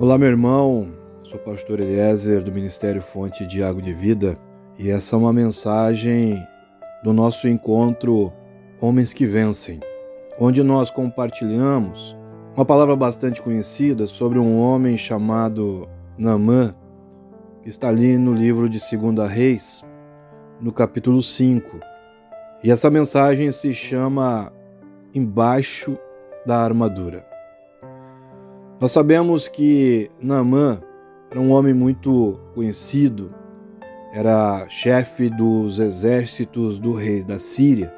Olá, meu irmão. Sou pastor Eliezer do Ministério Fonte de Água de Vida e essa é uma mensagem do nosso encontro Homens que Vencem, onde nós compartilhamos uma palavra bastante conhecida sobre um homem chamado Naamã, que está ali no livro de 2 Reis, no capítulo 5. E essa mensagem se chama Embaixo da Armadura. Nós sabemos que Naamã era um homem muito conhecido, era chefe dos exércitos do rei da Síria,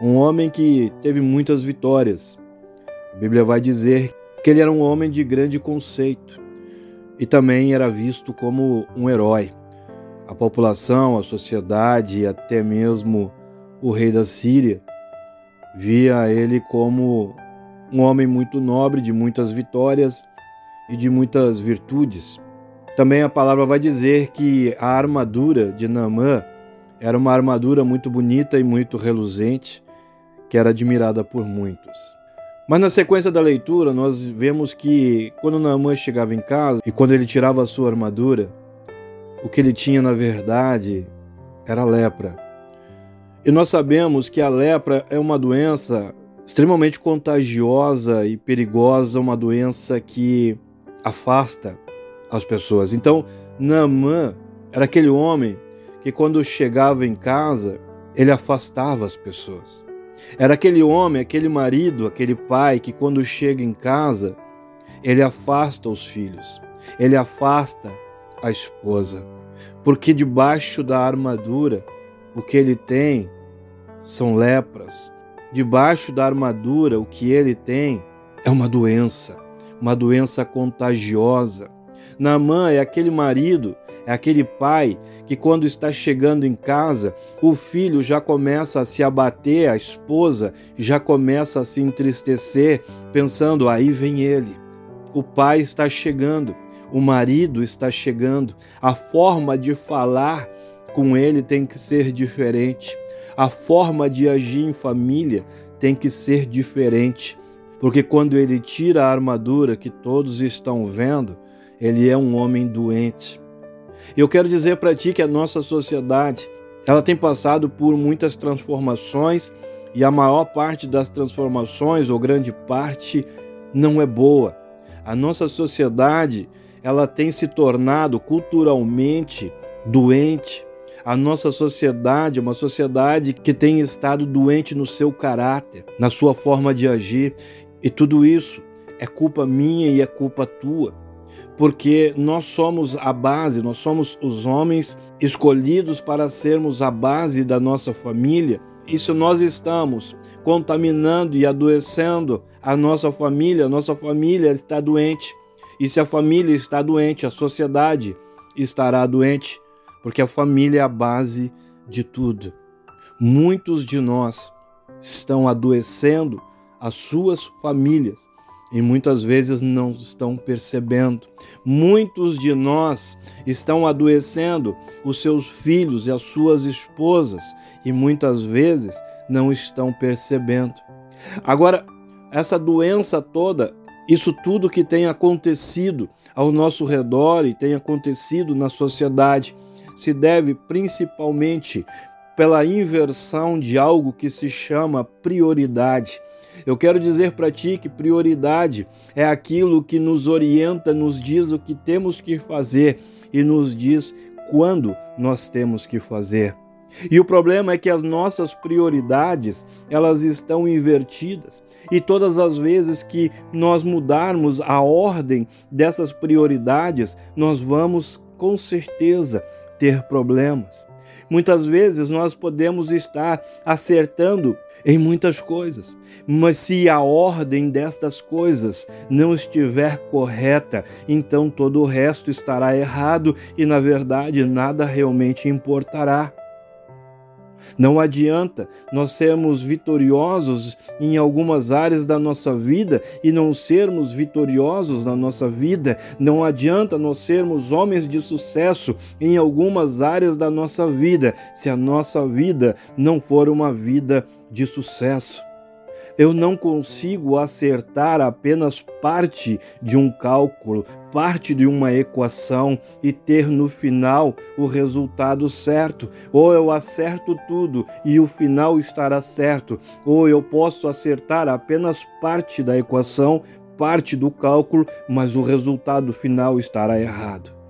um homem que teve muitas vitórias. A Bíblia vai dizer que ele era um homem de grande conceito e também era visto como um herói. A população, a sociedade até mesmo o rei da Síria via ele como um homem muito nobre, de muitas vitórias e de muitas virtudes. Também a palavra vai dizer que a armadura de Naamã era uma armadura muito bonita e muito reluzente, que era admirada por muitos. Mas na sequência da leitura, nós vemos que quando Naamã chegava em casa e quando ele tirava a sua armadura, o que ele tinha na verdade era lepra. E nós sabemos que a lepra é uma doença extremamente contagiosa e perigosa, uma doença que afasta as pessoas. Então, Naamã era aquele homem que quando chegava em casa, ele afastava as pessoas. Era aquele homem, aquele marido, aquele pai que quando chega em casa, ele afasta os filhos. Ele afasta a esposa. Porque debaixo da armadura, o que ele tem são lepras, debaixo da armadura, o que ele tem é uma doença, uma doença contagiosa. Naamã é aquele marido, é aquele pai que, quando está chegando em casa, o filho já começa a se abater, a esposa já começa a se entristecer, pensando: aí vem ele. O pai está chegando, o marido está chegando, a forma de falar com ele tem que ser diferente. A forma de agir em família tem que ser diferente, porque quando ele tira a armadura que todos estão vendo, ele é um homem doente. Eu quero dizer para ti que a nossa sociedade, ela tem passado por muitas transformações e a maior parte das transformações, ou grande parte, não é boa. A nossa sociedade, ela tem se tornado culturalmente doente, a nossa sociedade é uma sociedade que tem estado doente no seu caráter, na sua forma de agir, e tudo isso é culpa minha e é culpa tua. Porque nós somos a base, nós somos os homens escolhidos para sermos a base da nossa família. E se nós estamos contaminando e adoecendo a nossa família, a nossa família está doente. E se a família está doente, a sociedade estará doente porque a família é a base de tudo. Muitos de nós estão adoecendo as suas famílias e muitas vezes não estão percebendo. Muitos de nós estão adoecendo os seus filhos e as suas esposas e muitas vezes não estão percebendo. Agora, essa doença toda, isso tudo que tem acontecido ao nosso redor e tem acontecido na sociedade, se deve principalmente pela inversão de algo que se chama prioridade. Eu quero dizer para ti que prioridade é aquilo que nos orienta, nos diz o que temos que fazer e nos diz quando nós temos que fazer. E o problema é que as nossas prioridades, elas estão invertidas. E todas as vezes que nós mudarmos a ordem dessas prioridades, nós vamos com certeza ter problemas. Muitas vezes nós podemos estar acertando em muitas coisas, mas se a ordem destas coisas não estiver correta, então todo o resto estará errado e, na verdade, nada realmente importará. Não adianta nós sermos vitoriosos em algumas áreas da nossa vida e não sermos vitoriosos na nossa vida. Não adianta nós sermos homens de sucesso em algumas áreas da nossa vida se a nossa vida não for uma vida de sucesso. Eu não consigo acertar apenas parte de um cálculo, parte de uma equação e ter no final o resultado certo. Ou eu acerto tudo e o final estará certo, ou eu posso acertar apenas parte da equação, parte do cálculo, mas o resultado final estará errado.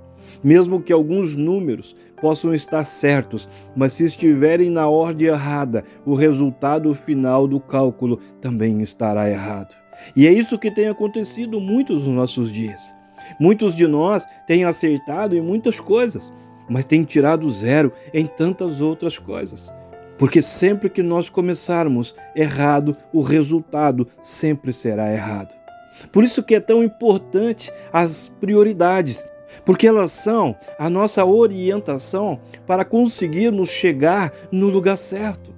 Mesmo que alguns números possam estar certos, mas se estiverem na ordem errada, o resultado final do cálculo também estará errado. E é isso que tem acontecido muitos nos nossos dias. Muitos de nós têm acertado em muitas coisas, mas têm tirado zero em tantas outras coisas. Porque sempre que nós começarmos errado, o resultado sempre será errado. Por isso que é tão importante as prioridades porque elas são a nossa orientação para conseguirmos chegar no lugar certo.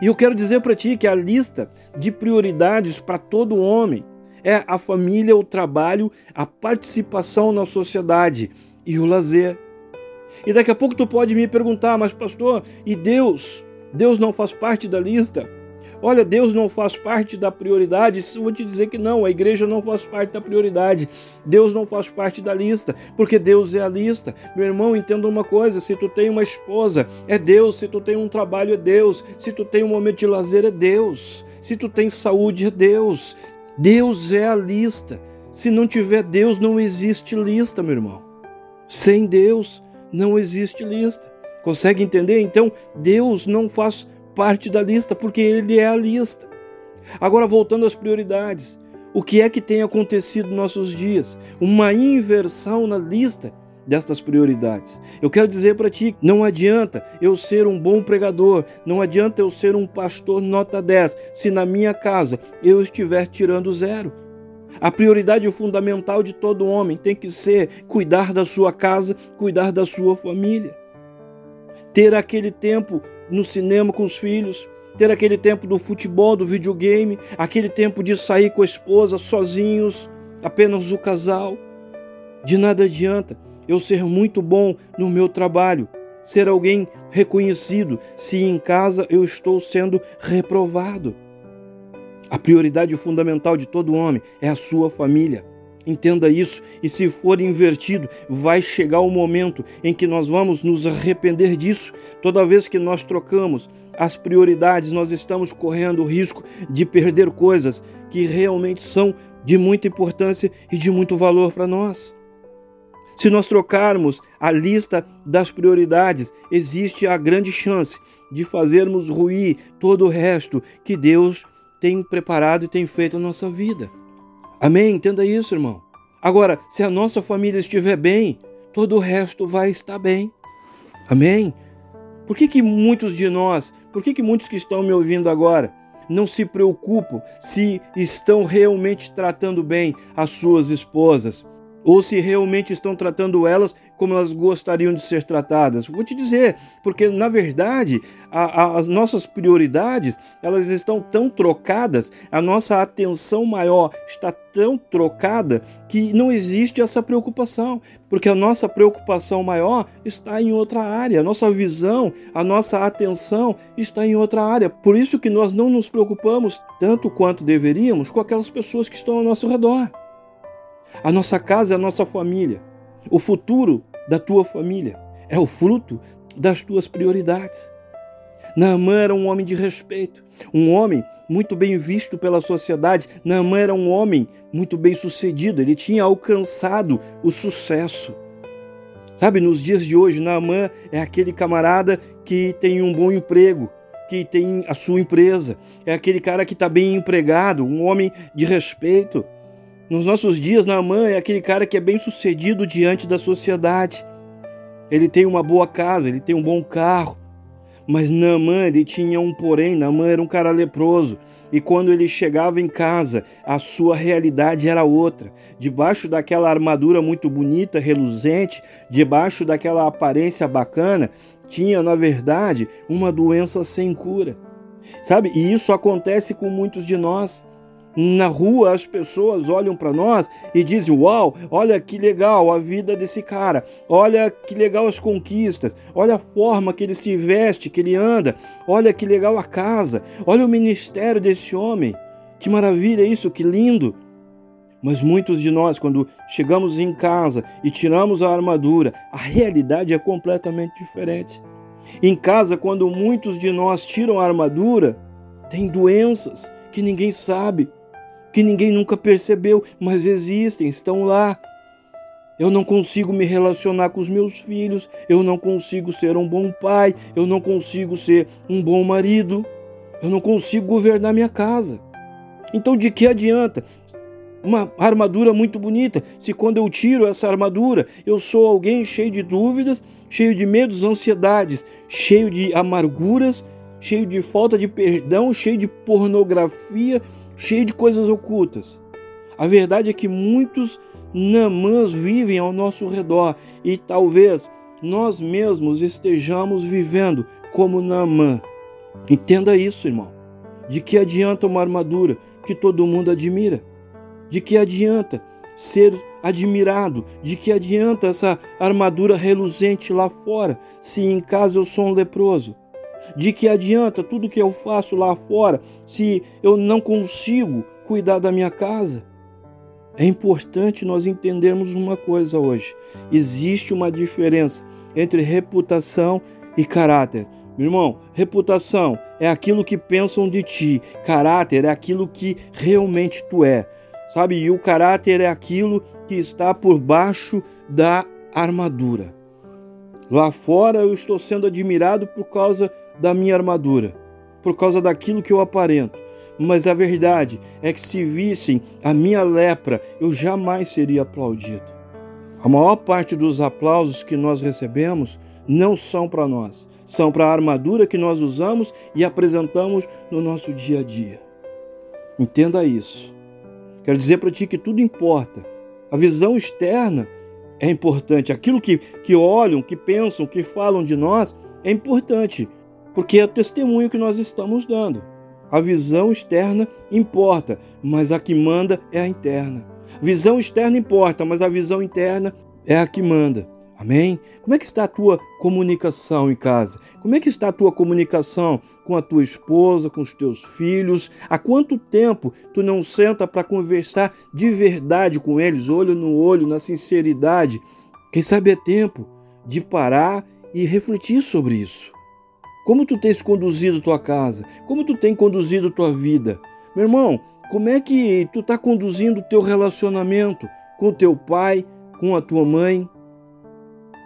E eu quero dizer para ti que a lista de prioridades para todo homem é a família, o trabalho, a participação na sociedade e o lazer. E daqui a pouco tu pode me perguntar, mas pastor, e Deus? Deus não faz parte da lista? Olha, Deus não faz parte da prioridade. Vou te dizer que não, a igreja não faz parte da prioridade. Deus não faz parte da lista, porque Deus é a lista. Meu irmão, entenda uma coisa: se tu tem uma esposa, é Deus. Se tu tem um trabalho, é Deus. Se tu tem um momento de lazer, é Deus. Se tu tem saúde, é Deus. Deus é a lista. Se não tiver Deus, não existe lista, meu irmão. Sem Deus, não existe lista. Consegue entender? Então, Deus não faz parte da lista, porque ele é a lista. Agora, voltando às prioridades, o que é que tem acontecido nos nossos dias? Uma inversão na lista destas prioridades. Eu quero dizer para ti, não adianta eu ser um bom pregador, não adianta eu ser um pastor nota 10, se na minha casa eu estiver tirando zero. A prioridade fundamental de todo homem tem que ser cuidar da sua casa, cuidar da sua família. Ter aquele tempo no cinema com os filhos, ter aquele tempo do futebol, do videogame, aquele tempo de sair com a esposa sozinhos, apenas o casal. De nada adianta eu ser muito bom no meu trabalho, ser alguém reconhecido, se em casa eu estou sendo reprovado. A prioridade fundamental de todo homem é a sua família. Entenda isso, e se for invertido, vai chegar o momento em que nós vamos nos arrepender disso. Toda vez que nós trocamos as prioridades, nós estamos correndo o risco de perder coisas que realmente são de muita importância e de muito valor para nós. Se nós trocarmos a lista das prioridades, existe a grande chance de fazermos ruir todo o resto que Deus tem preparado e tem feito na nossa vida. Amém? Entenda isso, irmão. Agora, se a nossa família estiver bem, todo o resto vai estar bem. Amém? Por que, que muitos de nós, por que, que muitos que estão me ouvindo agora, não se preocupam se estão realmente tratando bem as suas esposas? Ou se realmente estão tratando elas como elas gostariam de ser tratadas. Vou te dizer, porque na verdade a, a, as nossas prioridades elas estão tão trocadas, a nossa atenção maior está tão trocada que não existe essa preocupação, porque a nossa preocupação maior está em outra área, a nossa visão, a nossa atenção está em outra área. Por isso que nós não nos preocupamos tanto quanto deveríamos com aquelas pessoas que estão ao nosso redor. A nossa casa é a nossa família. O futuro da tua família é o fruto das tuas prioridades. Naamã era um homem de respeito, um homem muito bem visto pela sociedade. Naamã era um homem muito bem sucedido, ele tinha alcançado o sucesso. Sabe, nos dias de hoje, Naamã é aquele camarada que tem um bom emprego, que tem a sua empresa, é aquele cara que está bem empregado, um homem de respeito. Nos nossos dias, Naamã é aquele cara que é bem sucedido diante da sociedade. Ele tem uma boa casa, ele tem um bom carro. Mas Naamã, ele tinha um porém, Naamã era um cara leproso. E quando ele chegava em casa, a sua realidade era outra. Debaixo daquela armadura muito bonita, reluzente, debaixo daquela aparência bacana, tinha, na verdade, uma doença sem cura. Sabe? E isso acontece com muitos de nós. Na rua as pessoas olham para nós e dizem: Uau, olha que legal a vida desse cara, olha que legal as conquistas, olha a forma que ele se veste, que ele anda, olha que legal a casa, olha o ministério desse homem. Que maravilha isso, que lindo! Mas muitos de nós, quando chegamos em casa e tiramos a armadura, a realidade é completamente diferente. Em casa, quando muitos de nós tiram a armadura, tem doenças que ninguém sabe, que ninguém nunca percebeu, mas existem, estão lá. Eu não consigo me relacionar com os meus filhos, eu não consigo ser um bom pai, eu não consigo ser um bom marido, eu não consigo governar minha casa. Então, de que adianta uma armadura muito bonita, se quando eu tiro essa armadura, eu sou alguém cheio de dúvidas, cheio de medos, ansiedades, cheio de amarguras, cheio de falta de perdão, cheio de pornografia, cheio de coisas ocultas. A verdade é que muitos namãs vivem ao nosso redor e talvez nós mesmos estejamos vivendo como Namã. Entenda isso, irmão. De que adianta uma armadura que todo mundo admira? De que adianta ser admirado? De que adianta essa armadura reluzente lá fora, se em casa eu sou um leproso? De que adianta tudo que eu faço lá fora, se eu não consigo cuidar da minha casa? É importante nós entendermos uma coisa hoje: existe uma diferença entre reputação e caráter. Meu irmão, reputação é aquilo que pensam de ti, caráter é aquilo que realmente tu é. Sabe? E o caráter é aquilo que está por baixo da armadura. Lá fora eu estou sendo admirado por causa da minha armadura, por causa daquilo que eu aparento. Mas a verdade é que se vissem a minha lepra, eu jamais seria aplaudido. A maior parte dos aplausos que nós recebemos não são para nós, são para a armadura que nós usamos e apresentamos no nosso dia a dia. Entenda isso. Quero dizer para ti que tudo importa. A visão externa é importante. Aquilo que, que olham, que pensam, que falam de nós é importante, porque é o testemunho que nós estamos dando. A visão externa importa, mas a que manda é a interna. Visão externa importa, mas a visão interna é a que manda. Amém? Como é que está a tua comunicação em casa? Como é que está a tua comunicação com a tua esposa, com os teus filhos? Há quanto tempo tu não senta para conversar de verdade com eles, olho no olho, na sinceridade? Quem sabe é tempo de parar e refletir sobre isso. Como tu tens conduzido tua casa? Como tu tens conduzido tua vida? Meu irmão, como é que tu está conduzindo o teu relacionamento com o teu pai, com a tua mãe?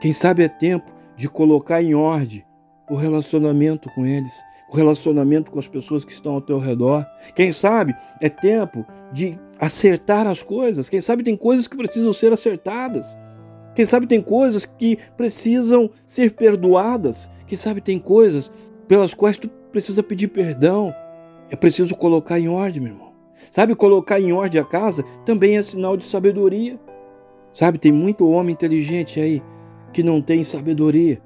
Quem sabe é tempo de colocar em ordem o relacionamento com eles, o relacionamento com as pessoas que estão ao teu redor. Quem sabe é tempo de acertar as coisas. Quem sabe tem coisas que precisam ser acertadas. Quem sabe tem coisas que precisam ser perdoadas. Quem sabe tem coisas pelas quais tu precisa pedir perdão. É preciso colocar em ordem, meu irmão. Sabe, colocar em ordem a casa também é sinal de sabedoria. Sabe, tem muito homem inteligente aí que não tem sabedoria.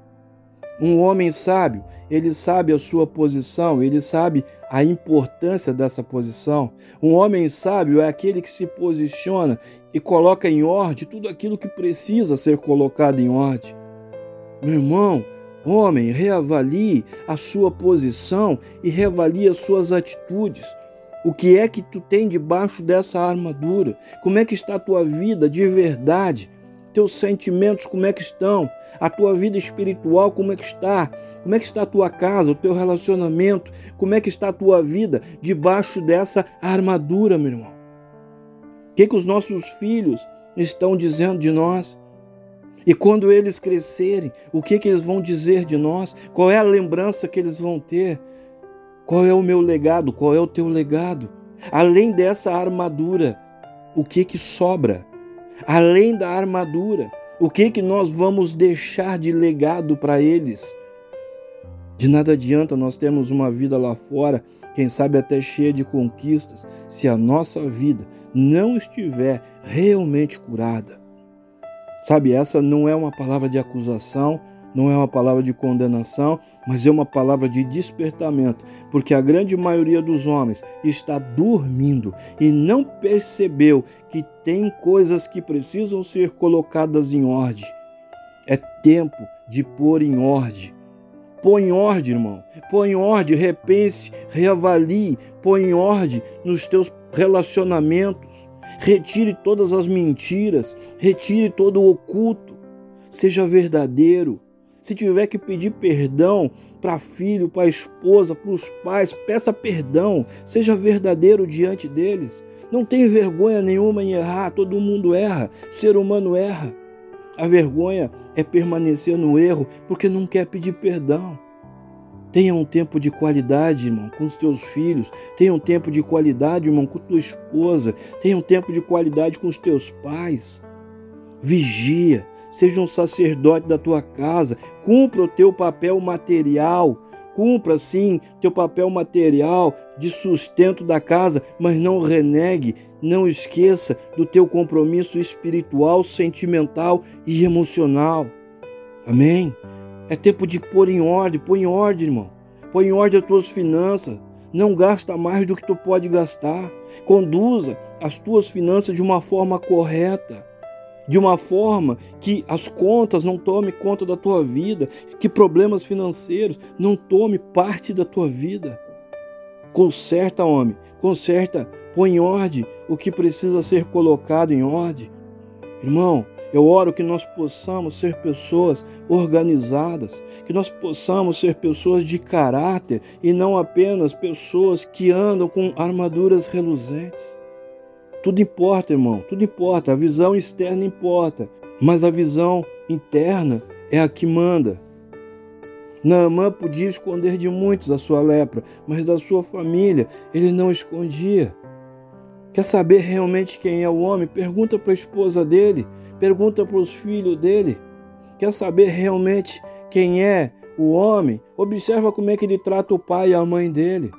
Um homem sábio, ele sabe a sua posição, ele sabe a importância dessa posição. Um homem sábio é aquele que se posiciona e coloca em ordem tudo aquilo que precisa ser colocado em ordem. Meu irmão, homem, reavalie a sua posição e reavalie as suas atitudes. O que é que tu tem debaixo dessa armadura? Como é que está a tua vida de verdade? Teus sentimentos como é que estão, a tua vida espiritual como é que está, como é que está a tua casa, o teu relacionamento, como é que está a tua vida debaixo dessa armadura, meu irmão. O que, que os nossos filhos estão dizendo de nós? E quando eles crescerem, o que, que eles vão dizer de nós? Qual é a lembrança que eles vão ter? Qual é o meu legado? Qual é o teu legado? Além dessa armadura, o que que sobra? Além da armadura, o que que nós vamos deixar de legado para eles? De nada adianta nós termos uma vida lá fora, quem sabe até cheia de conquistas, se a nossa vida não estiver realmente curada. Sabe, essa não é uma palavra de acusação, não é uma palavra de condenação, mas é uma palavra de despertamento, porque a grande maioria dos homens está dormindo e não percebeu que tem coisas que precisam ser colocadas em ordem. É tempo de pôr em ordem. Põe em ordem, irmão. Põe em ordem, repense, reavalie, põe em ordem nos teus relacionamentos, retire todas as mentiras, retire todo o oculto, seja verdadeiro. Se tiver que pedir perdão para filho, para esposa, para os pais, peça perdão, seja verdadeiro diante deles. Não tem vergonha nenhuma em errar, todo mundo erra, o ser humano erra. A vergonha é permanecer no erro porque não quer pedir perdão. Tenha um tempo de qualidade, irmão, com os teus filhos. Tenha um tempo de qualidade, irmão, com tua esposa. Tenha um tempo de qualidade com os teus pais. Vigia, seja um sacerdote da tua casa. Cumpra o teu papel material. Cumpra, sim, teu papel material de sustento da casa, mas não renegue, não esqueça do teu compromisso espiritual, sentimental e emocional. Amém? É tempo de pôr em ordem, põe em ordem, irmão. Põe em ordem as tuas finanças. Não gasta mais do que tu pode gastar. Conduza as tuas finanças de uma forma correta. De uma forma que as contas não tomem conta da tua vida, que problemas financeiros não tomem parte da tua vida. Conserta, homem, conserta, põe em ordem o que precisa ser colocado em ordem. Irmão, eu oro que nós possamos ser pessoas organizadas, que nós possamos ser pessoas de caráter e não apenas pessoas que andam com armaduras reluzentes. Tudo importa, irmão, tudo importa. A visão externa importa, mas a visão interna é a que manda. Naamã podia esconder de muitos a sua lepra, mas da sua família ele não escondia. Quer saber realmente quem é o homem? Pergunta para a esposa dele pergunta para os filhos dele. Quer saber realmente quem é o homem? Observa como é que ele trata o pai e a mãe dele.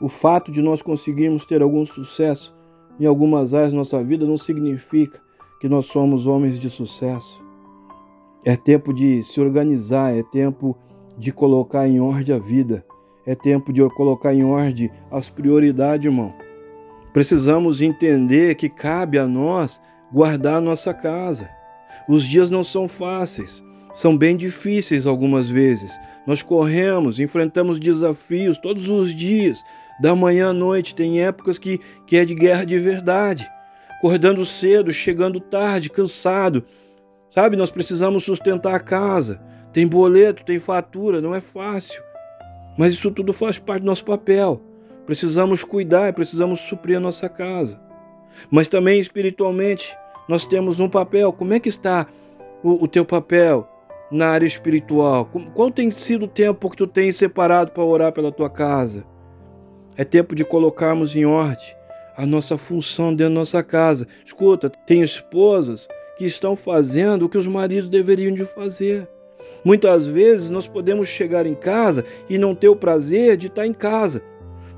O fato de nós conseguirmos ter algum sucesso em algumas áreas da nossa vida não significa que nós somos homens de sucesso. É tempo de se organizar, é tempo de colocar em ordem a vida, é tempo de colocar em ordem as prioridades, irmão. Precisamos entender que cabe a nós guardar a nossa casa. Os dias não são fáceis, são bem difíceis algumas vezes. Nós corremos, enfrentamos desafios todos os dias, da manhã à noite. Tem épocas que, que é de guerra de verdade. Acordando cedo, chegando tarde, cansado. Sabe, nós precisamos sustentar a casa. Tem boleto, tem fatura, não é fácil. Mas isso tudo faz parte do nosso papel. Precisamos cuidar, precisamos suprir a nossa casa mas também espiritualmente nós temos um papel. Como é que está o, o teu papel na área espiritual? Qual tem sido o tempo que tu tens separado para orar pela tua casa? É tempo de colocarmos em ordem a nossa função dentro da nossa casa. Escuta, tem esposas que estão fazendo o que os maridos deveriam de fazer. Muitas vezes nós podemos chegar em casa e não ter o prazer de estar em casa,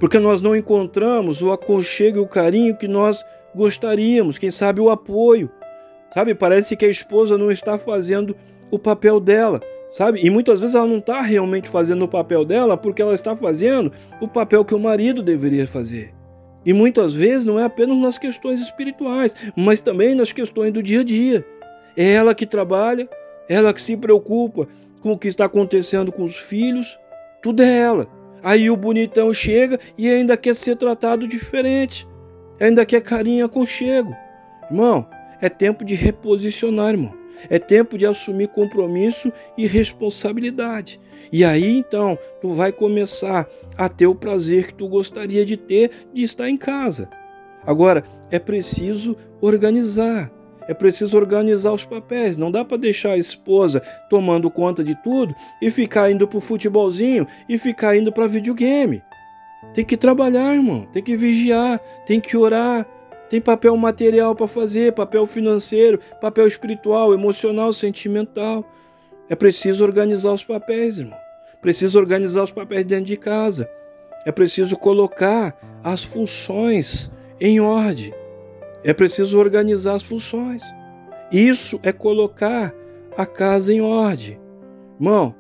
porque nós não encontramos o aconchego e o carinho que nós gostaríamos, quem sabe o apoio. Sabe, parece que a esposa não está fazendo o papel dela, sabe? E muitas vezes ela não está realmente fazendo o papel dela porque ela está fazendo o papel que o marido deveria fazer. E muitas vezes não é apenas nas questões espirituais, mas também nas questões do dia a dia. É ela que trabalha, ela que se preocupa com o que está acontecendo com os filhos, tudo é ela. Aí o bonitão chega e ainda quer ser tratado diferente ainda que é carinho aconchego. Irmão, é tempo de reposicionar, irmão. É tempo de assumir compromisso e responsabilidade. E aí então tu vai começar a ter o prazer que tu gostaria de ter de estar em casa. Agora, é preciso organizar. É preciso organizar os papéis. Não dá para deixar a esposa tomando conta de tudo e ficar indo para o futebolzinho e ficar indo para videogame. Tem que trabalhar, irmão. Tem que vigiar. Tem que orar. Tem papel material para fazer, papel financeiro, papel espiritual, emocional, sentimental. É preciso organizar os papéis, irmão. Preciso organizar os papéis dentro de casa. É preciso colocar as funções em ordem. É preciso organizar as funções. Isso é colocar a casa em ordem. Irmão,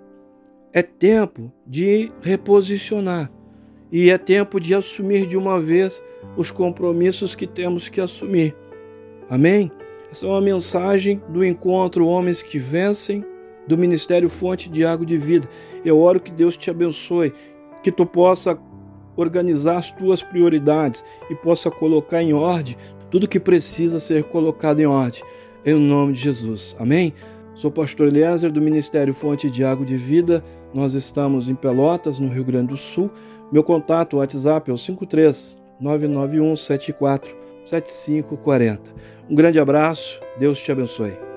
é tempo de reposicionar e é tempo de assumir de uma vez os compromissos que temos que assumir. Amém? Essa é uma mensagem do encontro Homens que Vencem, do Ministério Fonte de Água de Vida. Eu oro que Deus te abençoe, que tu possa organizar as tuas prioridades e possa colocar em ordem tudo que precisa ser colocado em ordem. Em nome de Jesus. Amém? Sou pastor Eliezer do Ministério Fonte de Água de Vida. Nós estamos em Pelotas, no Rio Grande do Sul. Meu contato WhatsApp é o 53 991 74 7540. Um grande abraço, Deus te abençoe.